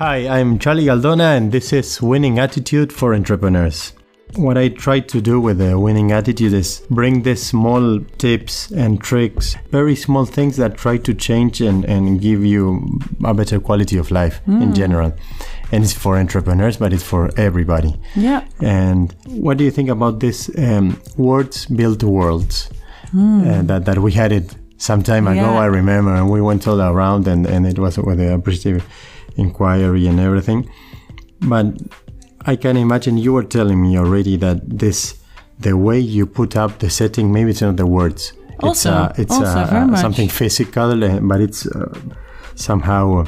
Hi, I'm Charlie Galdona, and this is Winning Attitude for Entrepreneurs. What I try to do with the winning attitude is bring these small tips and tricks, very small things that try to change and, and give you a better quality of life in general. And it's for entrepreneurs, but it's for everybody. Yeah. And what do you think about this um, words build worlds? Uh, that, that we had it some time ago, Yeah. I remember, and we went all around, and, and it was with the appreciative inquiry and everything. But I can imagine you were telling me already that this, the way you put up the setting, maybe it's not the words. it's Also, uh, it's also, uh, very much. something physical, uh, but it's uh, somehow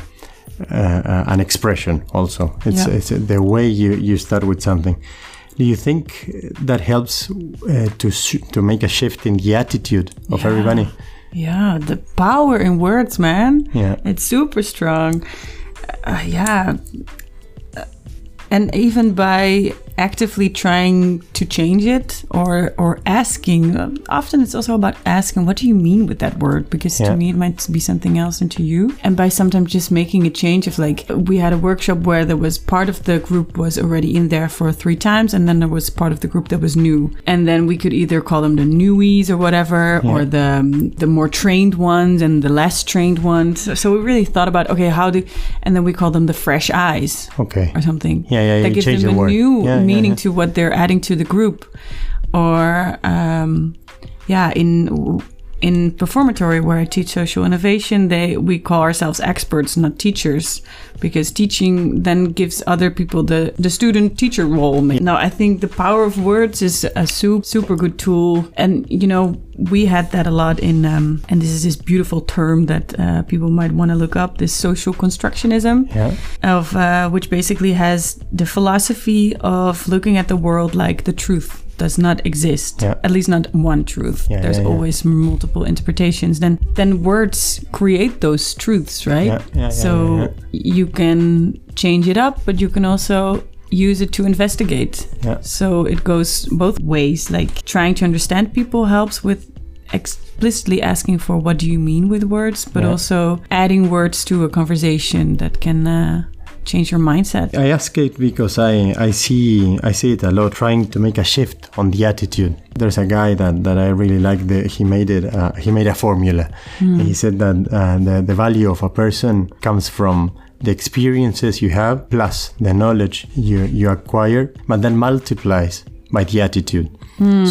uh, uh, an expression also. It's, Yeah. it's the way you, you start with something. Do you think that helps uh, to to make a shift in the attitude of Yeah. everybody? Yeah, the power in words, man. Yeah. It's super strong. Uh, yeah. Uh, And even by actively trying to change it or or asking, um, often it's also about asking, what do you mean with that word? Because Yeah. to me it might be something else, and to you. And by sometimes just making a change of like, we had a workshop where there was part of the group was already in there for three times, and then there was part of the group that was new. And then we could either call them the newies or whatever, or the um, the more trained ones and the less trained ones. So, so we really thought about okay, how do, and then we call them the fresh eyes Okay. or something. Yeah, yeah, That gives them the a word. new Yeah, yeah, meaning yeah. to what they're adding to the group. Or, um, yeah, in in performatory where I teach social innovation, they we call ourselves experts, not teachers, because teaching then gives other people the the student teacher role. Now, I think the power of words is a super super good tool, and you know we had that a lot in, um, and this is this beautiful term that uh, people might want to look up. This social constructionism Yeah. of uh, which basically has the philosophy of looking at the world like the truth does not exist Yeah. at least not one truth. Yeah, there's yeah, always multiple interpretations. Then then words create those truths right? So you can change it up but you can also use it to investigate. Yeah. so it goes both ways. Like trying to understand people helps with explicitly asking for what do you mean with words but Yeah. also adding words to a conversation that can uh, change your mindset I ask it because I, I see I see it a lot trying to make a shift on the attitude. There's a guy that, that I really like. The, he made it. Uh, he made a formula. He said that uh, the the value of a person comes from the experiences you have plus the knowledge you you acquire, but then multiplies by the attitude.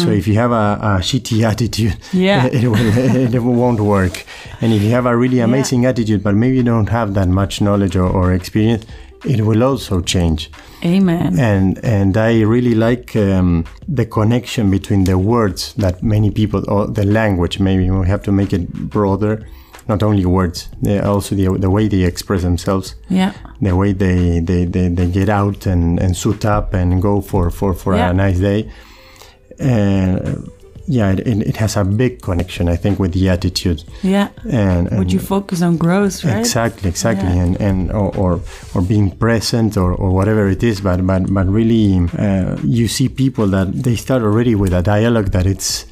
So if you have a, a shitty attitude, Yeah. it will it won't work. And if you have a really amazing attitude, but maybe you don't have that much knowledge or, or experience, it will also change. amen And and I really like um, the connection between the words that many people or the language. Maybe we have to make it broader. Not only words, also the, the way they express themselves, yeah the way they, they, they, they get out and, and suit up and go for, for, for Yeah. a nice day. And yeah, it, it has a big connection, I think, with the attitude. yeah And, and would you focus on growth right Exactly, exactly, Yeah. and and or, or or being present or, or whatever it is, but but but really, uh, you see people that they start already with a dialogue that it's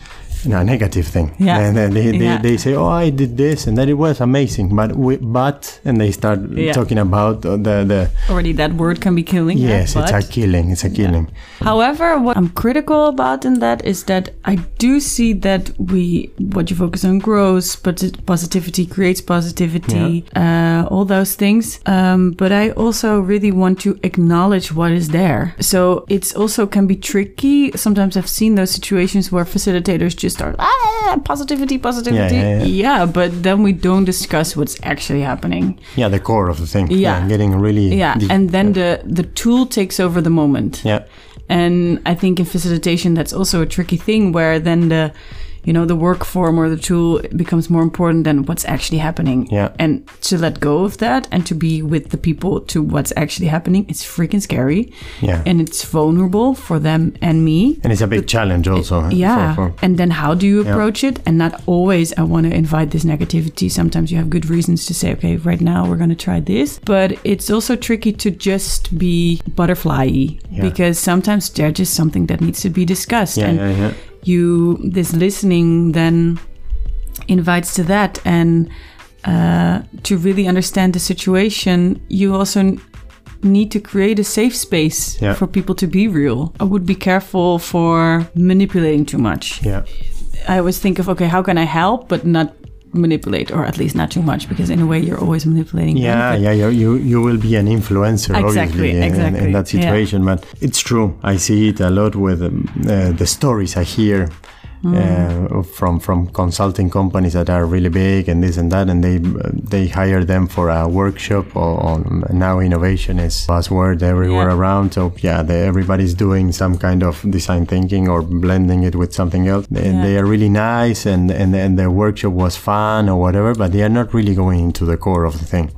a negative thing. Yeah. and then they, they, Yeah. they say, "Oh, I did this, and that it was amazing," but we, but and they start Yeah. talking about the the already that word can be killing yeah, yes, it's a killing, it's a killing. However, what I'm critical about in that is that I do see that we, what you focus on grows, but positivity creates positivity, uh, all those things. Um, but I also really want to acknowledge what is there. So it's also can be tricky. Sometimes I've seen those situations where facilitators just start, ah, positivity, positivity. yeah, yeah. but then we don't discuss what's actually happening. Yeah, the core of the thing. Yeah. getting really Yeah, deep. and then the the tool takes over the moment. yeah, And I think in facilitation, that's also a tricky thing where then the, you know, the work form or the tool becomes more important than what's actually happening. Yeah. And to let go of that and to be with the people to what's actually happening, it's freaking scary. Yeah. And it's vulnerable for them and me. and it's a big challenge also. huh, Yeah. for- for- And then how do you approach it? And not always I want to invite this negativity. Sometimes you have good reasons to say, okay, right now we're going to try this. But it's also tricky to just be butterfly Yeah. because sometimes there's just something that needs to be discussed. yeah, and yeah, yeah. You, this listening then invites to that. And uh, to really understand the situation, you also need to create a safe space Yeah. for people to be real. I would be careful for manipulating too much. Yeah. I always think of okay, how can I help, but not manipulate, or at least not too much, because in a way you're always manipulating. Yeah, but- yeah, you, you you will be an influencer, Exactly, obviously, in- in, in that yeah. situation. But it's true. I see it a lot with um, uh, the stories I hear Mm. uh, from from consulting companies that are really big and this and that, and they they hire them for a workshop. Or, on now innovation is buzzword everywhere Yeah. around. So yeah, they, everybody's doing some kind of design thinking or blending it with something else. They, Yeah. they are really nice, and and and their workshop was fun or whatever, but they are not really going into the core of the thing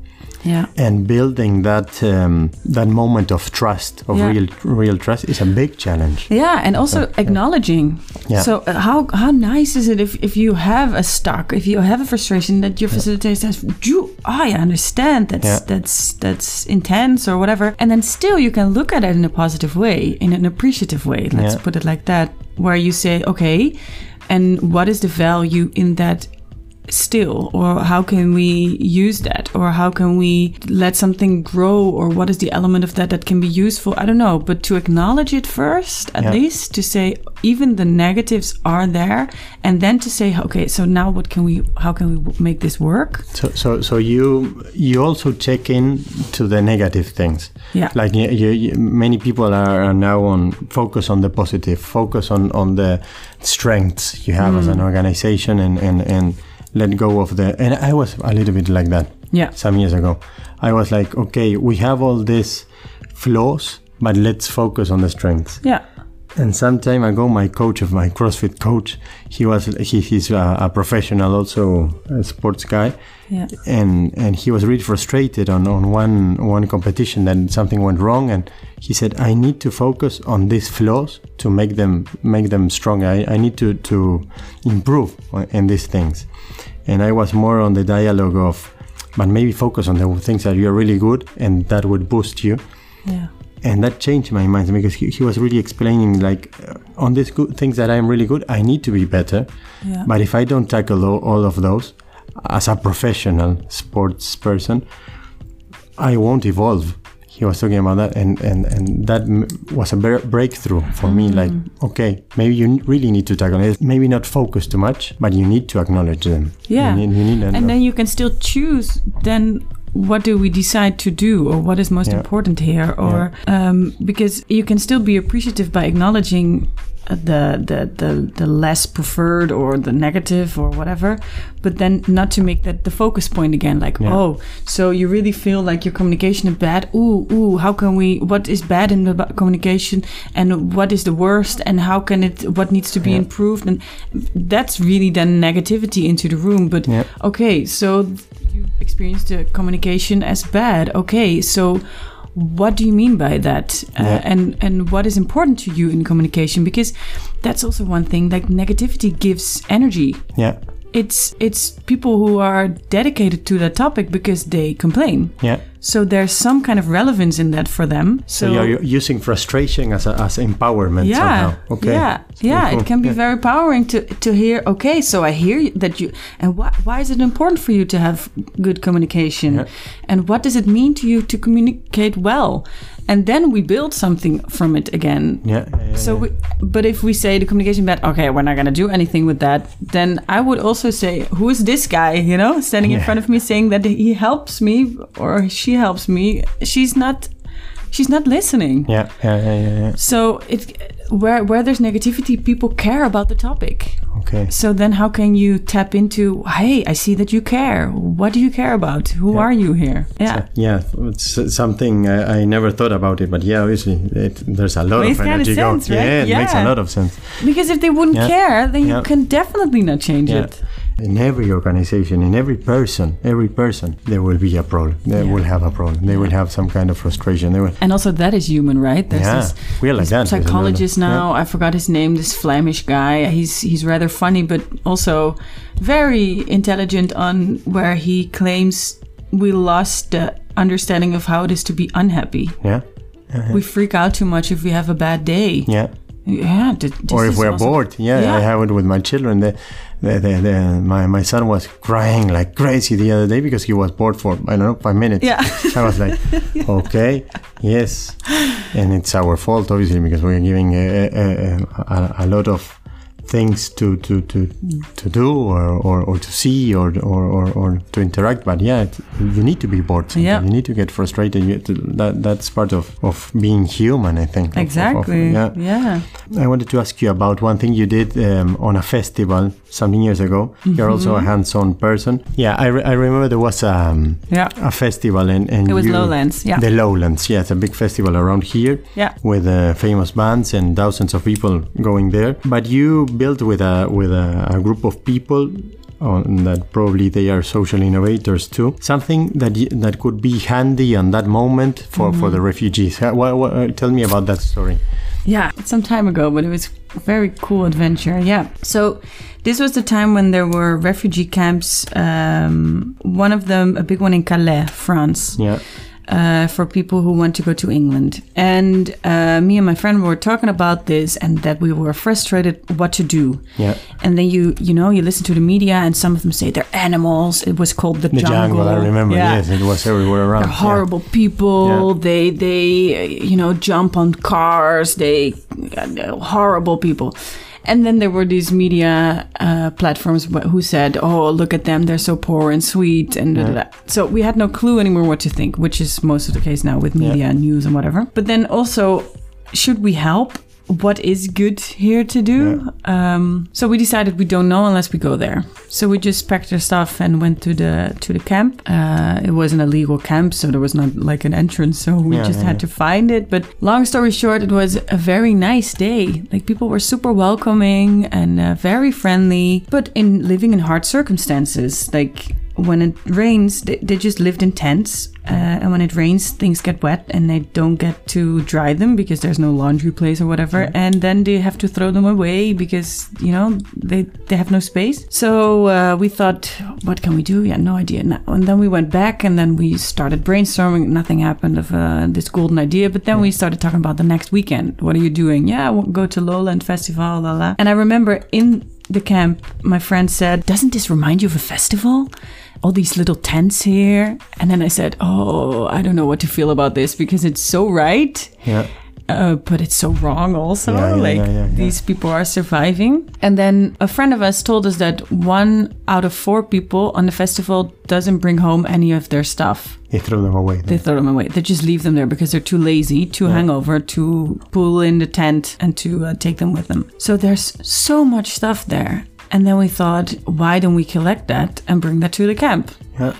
yeah. and building that um, that moment of trust of Yeah. real real trust is a big challenge Yeah, and also acknowledging. Yeah. So uh, how how nice is it if, if you have a stock, if you have a frustration that your facilitator says, "You, I understand that's that's that's intense or whatever," and then still you can look at it in a positive way, in an appreciative way. Let's put it like that, where you say, "Okay, and what is the value in that?" Still or how can we use that or how can we let something grow or what is the element of that that can be useful i don't know but to acknowledge it first at Yeah. least to say even the negatives are there and then to say okay so now what can we how can we make this work so so so you you also check in to the negative things Yeah. like you, you, many people are, are now on focus on the positive focus on on the strengths you have as Mm. an organization and and and let go of the and i was a little bit like that yeah some years ago. I was like, okay, we have all these flaws, but let's focus on the strengths. yeah And some time ago, my coach of my CrossFit coach, he was he, he's a, a professional, also a sports guy, yeah. And and he was really frustrated on on one one competition that something went wrong, and he said, I need to focus on these flaws to make them make them stronger. I, I need to to improve in these things, and I was more on the dialogue of, but maybe focus on the things that you're really good, and that would boost you. Yeah and that changed my mind because he, he was really explaining like uh, on these good things that i'm really good i need to be better Yeah. but if i don't tackle all, all of those as a professional sports person i won't evolve he was talking about that and and, and that m- was a bre- breakthrough for me Mm. like okay maybe you really need to tackle it maybe not focus too much but you need to acknowledge them Yeah. you need, you need and then you can still choose then what do we decide to do or what is most Yeah. important here or um, because you can still be appreciative by acknowledging Uh, the, the the the less preferred or the negative or whatever but then not to make that the focus point again like Yeah. oh so you really feel like your communication is bad ooh ooh how can we what is bad in the communication and what is the worst and how can it what needs to be Yeah. improved and that's really then negativity into the room but Yeah. okay so you experienced the communication as bad okay so what do you mean by that? Uh, Yeah. and and what is important to you in communication? Because that's also one thing like negativity gives energy. Yeah. It's it's people who are dedicated to that topic because they complain. Yeah so there's some kind of relevance in that for them so, so, you're using frustration as, a, as empowerment yeah somehow okay yeah yeah cool. it can be Yeah. very empowering to to hear okay so i hear that you and why, why is it important for you to have good communication Yeah. and what does it mean to you to communicate well and then we build something from it again yeah, yeah, yeah, so yeah. we, but if we say the communication bad okay we're not going to do anything with that then i would also say who is this guy you know standing in front of me saying that he helps me or she helps me she's not she's not listening yeah, yeah, yeah, yeah, yeah. so it where where there's negativity, people care about the topic. Okay. So then how can you tap into, hey, I see that you care. What do you care about? Who Yeah. are you here? Yeah. So, yeah, it's something I, I never thought about it, but yeah, obviously it, there's a lot Makes of energy going. sense, right? Yeah, it makes a Yeah. lot of sense. Because if they wouldn't Yeah. care, then Yeah. you can definitely not change Yeah. it. In every organization, in every person, every person, there will be a problem. They Yeah. will have a problem. They will have some kind of frustration. They will. And also that is human, right? There's Yeah, this, we are like this that. There's a lot of- psychologist now. I forgot his name. This Flemish guy. He's he's rather funny, but also very intelligent. On where he claims we lost the understanding of how it is to be unhappy. Yeah, We freak out too much if we have a bad day. yeah. Yeah. th- or if we're bored. Yeah, Yeah. I have it with my children. They, the, the, the, my, my son was crying like crazy the other day because he was bored for, I don't know, five minutes. Yeah. I was like, okay, yes. And it's our fault, obviously, because we're giving a, a, a, a lot of things to to to, to do or, or, or to see or, or, or, or to interact but yeah it, you need to be bored sometimes. Yeah. you need to get frustrated you to, that that's part of, of being human i think of- of- of- Exactly. yeah yeah. I wanted to ask you about one thing you did um, on a festival some years ago. You're also a Mm-hmm. hands-on person. Yeah, I, re- I remember there was um, Yeah. a festival and, and It was you- Lowlands, yeah. The Lowlands, yeah, it's a big festival around here. Yeah. With uh, famous bands and thousands of people going there. But you built with a with a, a group of people. On that probably they are social innovators too. Something that that could be handy on that moment for, for the Mm-hmm. refugees. What, what, uh, tell me about that story. Yeah, some time ago, but it was a very cool adventure. Yeah. So this was the time when there were refugee camps. Um, one of them, a big one in Calais, France. Yeah. Uh, for people who want to go to England. And uh, me and my friend were talking about this, and that we were frustrated what to do. Yeah. And then you, you know, you listen to the media, and some of them say they're animals. It was called the, The jungle, I remember. Yeah. Yes, it was everywhere around. They're horrible people. Yeah. They they uh, you know jump on cars. They uh, horrible people. And then there were these media uh, platforms who said, "Oh, look at them! They're so poor and sweet." And da, da, da. so we had no clue anymore what to think, which is most of the case now with media and news and whatever. But then also, should we help? What is good here to do? Um, so we decided we don't know unless we go there. So we just packed our stuff and went to the to the camp. Uh, it wasn't a legal camp, so there was not like an entrance. So we Yeah, just yeah, had to find it. But long story short, it was a very nice day. Like people were super welcoming and uh, very friendly. But in living in hard circumstances, like when it rains, they, they just lived in tents. Uh, and when it rains, things get wet and they don't get to dry them because there's no laundry place or whatever. And then they have to throw them away because, you know, they, they have no space. So uh, we thought, what can we do? Yeah, no idea. No. And then we went back and then we started brainstorming. Nothing happened of uh, this golden idea. But then we started talking about the next weekend. What are you doing? Yeah, we'll go to Lowland Festival, la la. And I remember in the camp, my friend said, Doesn't this remind you of a festival? All these little tents here. And then I said, Oh, I don't know what to feel about this because it's so right. Yeah. Uh, but it's so wrong also. Yeah, yeah, like yeah, these people are surviving. And then a friend of us told us that one out of four people on the festival doesn't bring home any of their stuff. They throw them away. They throw them away. They just leave them there because they're too lazy to hangover to pull in the tent and to uh, take them with them. So there's so much stuff there. And then we thought, why don't we collect that and bring that to the camp?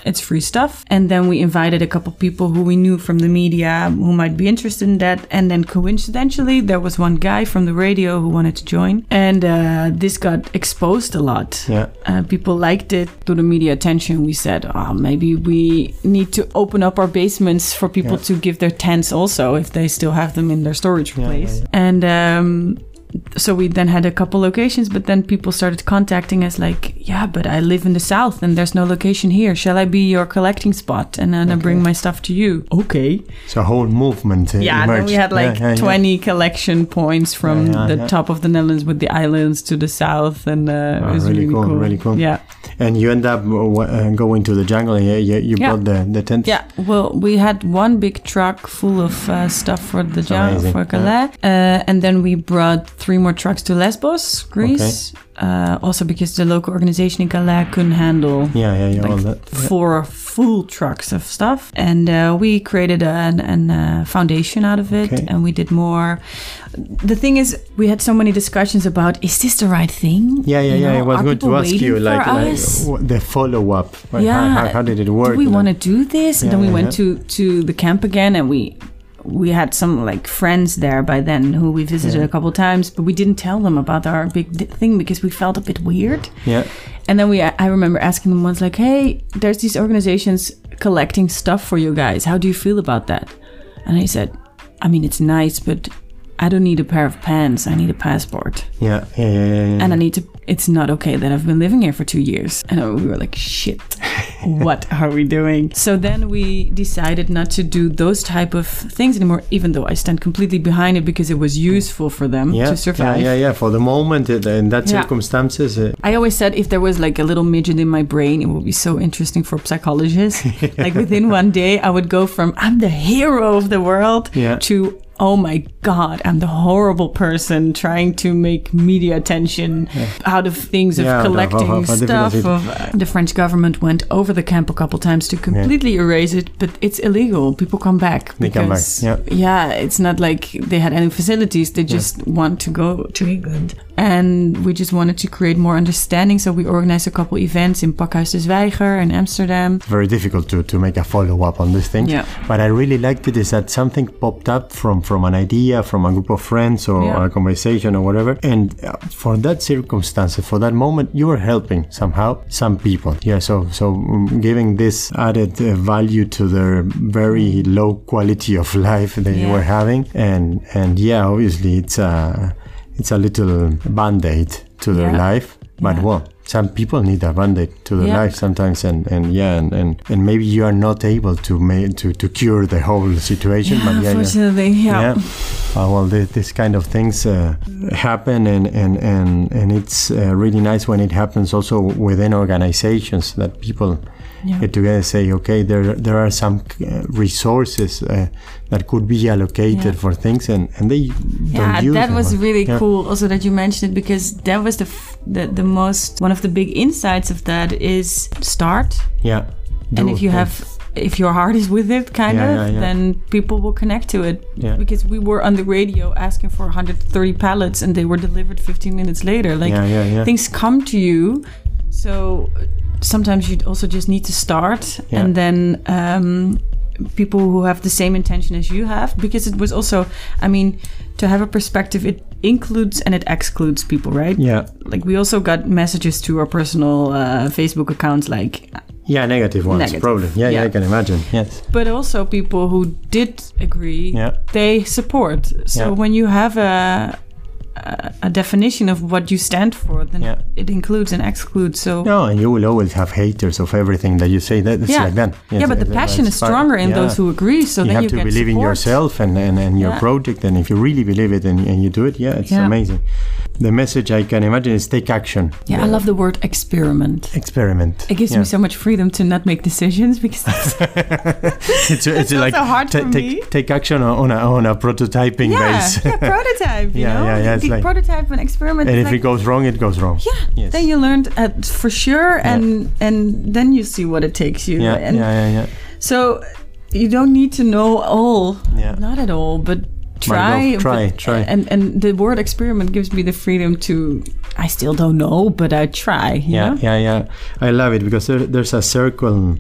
It's free stuff. And then we invited a couple people who we knew from the media who might be interested in that. And then coincidentally, there was one guy from the radio who wanted to join. And uh, this got exposed a lot. Yeah. Uh, people liked it to the media attention. We said, oh, maybe we need to open up our basements for people Yeah. to give their tents also if they still have them in their storage Yeah, place. yeah, And um, so we then had a couple locations, but then people started contacting us like, yeah, but I live in the south and there's no location here. Shall I be your collecting spot and then I bring my stuff to you? Okay. So a whole movement uh, Yeah, and then we had like Yeah, yeah, yeah. 20 collection points from Yeah, yeah, the yeah. top of the Netherlands with the islands to the south, and uh, Ah, it was really really, cool, cool. really cool. Yeah, And you end up uh, w- uh, going to the jungle. Yeah, you, you Yeah. brought the, the tent. yeah. Well, we had one big truck full of uh, stuff for the jungle for Calais, uh, and then we brought three more trucks to Lesbos, Greece. Uh, also because the local organization in Calais couldn't handle Yeah, yeah, yeah. all like that. Yeah. four full trucks of stuff and uh, we created an, an uh, foundation out of it Okay. and we did more the thing is we had so many discussions about is this the right thing Yeah, yeah, You yeah. know, It was good to ask you, like, like the follow up. yeah How, how, did it work? do we Like- want to do this and Yeah, then we yeah, went to to the camp again and we we had some like friends there by then who we visited Yeah. a couple times but we didn't tell them about our big di- thing because we felt a bit weird Yeah, and then we, I remember asking them once, like, "Hey, there's these organizations collecting stuff for you guys. How do you feel about that?" And he said, "I mean, it's nice, but I don't need a pair of pants. I need a passport, yeah, yeah, yeah, yeah, yeah. and I need to. It's not okay that I've been living here for two years." And we were like, "Shit." what are we doing? So then we decided not to do those type of things anymore, even though I stand completely behind it because it was useful for them yeah, to survive. Yeah, yeah, yeah. For the moment, uh, in that circumstances, uh, I always said if there was like a little midget in my brain, it would be so interesting for psychologists. like within one day, I would go from I'm the hero of the world to oh my god, I'm the horrible person trying to make media attention out of things of Yeah, collecting of- of stuff. Of, uh, the French government went over the camp a couple times to completely erase it, but it's illegal. People come back. They come back, yeah. yeah, it's not like they had any facilities. They just want to go to England. And we just wanted to create more understanding. So we organized a couple events in Pakhuis de Zwijger in Amsterdam. very difficult to, to make a follow up on this thing. Yeah. But I really liked it is that something popped up from, from an idea, from a group of friends or, Yeah. a conversation or whatever. And uh, for that circumstance, for that moment, you are helping somehow some people. Yeah. So, so um, giving this added uh, value to their very low quality of life they Yeah. were having. And, and yeah, obviously it's a, it's a little band-aid to their Yeah. life. But well, some people need a band-aid to their Yeah. life sometimes and, and yeah and, and, and maybe you are not able to make to, to cure the whole situation but yeah, yeah. unfortunately, yeah. Yeah. Uh, well, this, this kind of things uh, happen, and and and and it's uh, really nice when it happens also within organizations that people Yeah. get together and say, okay, there there are some uh, resources uh, that could be allocated Yeah. for things, and and they Yeah, that was really Yeah. cool. Also, that you mentioned it because that was the, the the most one of the big insights of that is start, Yeah. and if you things. have if your heart is with it, kind Yeah, of, yeah, yeah. then people will connect to it. Yeah. Because we were on the radio asking for 130 pallets, and they were delivered 15 minutes later. Like Yeah, yeah, yeah. things come to you, so sometimes you also just need to start, and then. Um, people who have the same intention as you have because it was also i mean to have a perspective it includes and it excludes people right Yeah. like we also got messages to our personal uh, facebook accounts like Yeah, negative ones, Negative. probably. Yeah, yeah, Yeah. I can imagine. Yes. but also people who did agree Yeah. they support so Yeah. when you have a a- a definition of what you stand for then Yeah. it includes and excludes so No, and you will always have haters of everything that you say. That it's yeah like that. yeah but the passion is stronger in Yeah. those who agree so you then have you to believe in yourself and, and, and your project and if you really believe it and, and you do it yeah it's amazing the message i can imagine is take action yeah i love the word experiment experiment it gives me so much freedom to not make decisions because that's it's, it's like also hard ta- for take, me. take action on a, on a prototyping base yeah, prototype. You Yeah, know, yeah, yeah, it's The like- prototype and experiment. and is if like, it goes wrong it goes wrong yeah, Yes. then you learned at, for sure, and and then you see what it takes you. yeah and yeah yeah yeah So you don't need to know all, Yeah. not at all, but go, try, try, but- try. And and the word experiment gives me the freedom to. I still don't know, but I try. you yeah know? yeah yeah i love it because there, there's a circle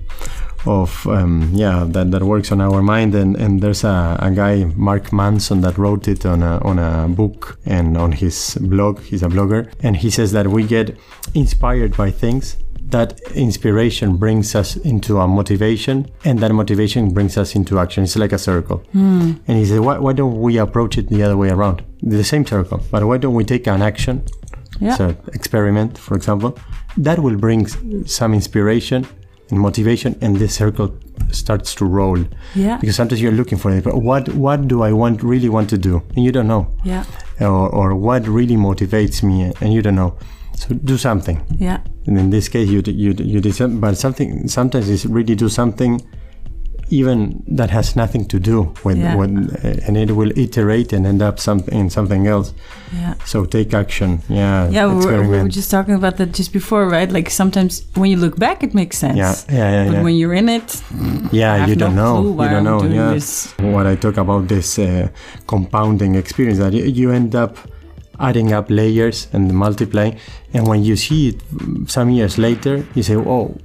of um, yeah that, that works on our mind. And, and there's a, a guy mark manson that wrote it on a, on a book and on his blog. He's a blogger. And he says that we get inspired by things. That inspiration brings us into a motivation and that motivation brings us into action. It's like a circle. And he said why, why don't we approach it the other way around? The same circle. But why don't we take an action? Yeah. so experiment for example. That will bring some inspiration and motivation and this circle starts to roll Yeah. because sometimes you're looking for it but what what do i want really want to do and you don't know Yeah. or, or what really motivates me and you don't know so do something Yeah. and in this case you you you did some, but something sometimes it's really do something even that has nothing to do with Yeah. with uh, and it will iterate and end up something in something else Yeah. so take action yeah Yeah, we were, we were just talking about that just before, right? Like sometimes when you look back, it makes sense. yeah yeah yeah, But yeah. when you're in it, yeah you don't no know clue why you don't know yeah this. what i talk about this uh, compounding experience that you end up adding up layers and multiplying and when you see it mm, some years later you say oh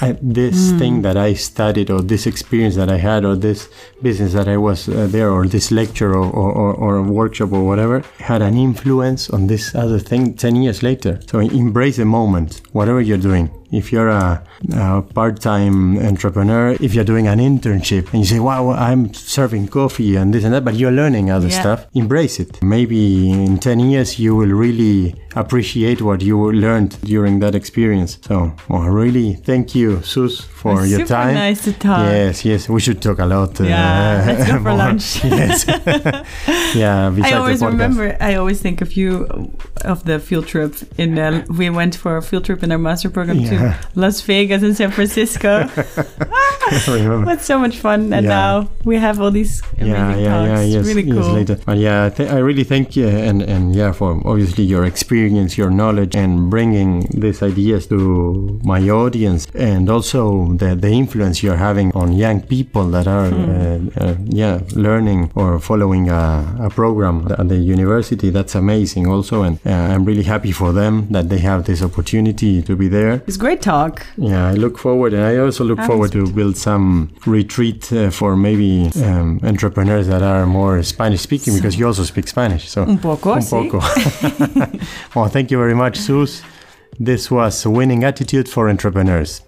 I, this Hmm. thing that i studied or this experience that i had or this business that i was uh, there or this lecture or, or, or, or a workshop or whatever had an influence on this other thing 10 years later so embrace the moment whatever you're doing if you're a, a part-time entrepreneur, if you're doing an internship and you say, "Wow, I'm serving coffee and this and that," but you're learning other Yeah. stuff, embrace it. Maybe in ten years you will really appreciate what you learned during that experience. So, well, really, thank you, Sus, for It's your super time. nice to talk. Yes, yes, we should talk a lot. uh, Yeah, let's go for lunch. yes, yeah. I always remember. I always think of you of the field trip in. Uh, we went for a field trip in our master program Yeah. to Las Vegas and San Francisco. That's so much fun, and Yeah. now we have all these amazing yeah, yeah, talks. yeah, yes, really yes, later. But yeah, I, th- I really thank you, and and yeah, for obviously your experience, your knowledge, and bringing these ideas to my audience, and also the the influence you're having on young people that are, Hmm. uh, uh, yeah, learning or following a, a program at the university. That's amazing, also, and uh, I'm really happy for them that they have this opportunity to be there. It's great talk. Yeah, I look forward, and I also look forward to build some retreat uh, for maybe um, entrepreneurs that are more Spanish speaking because you also speak Spanish. So Un poco, un sí. poco. well, thank you very much, Sus. This was a Winning Attitude for Entrepreneurs.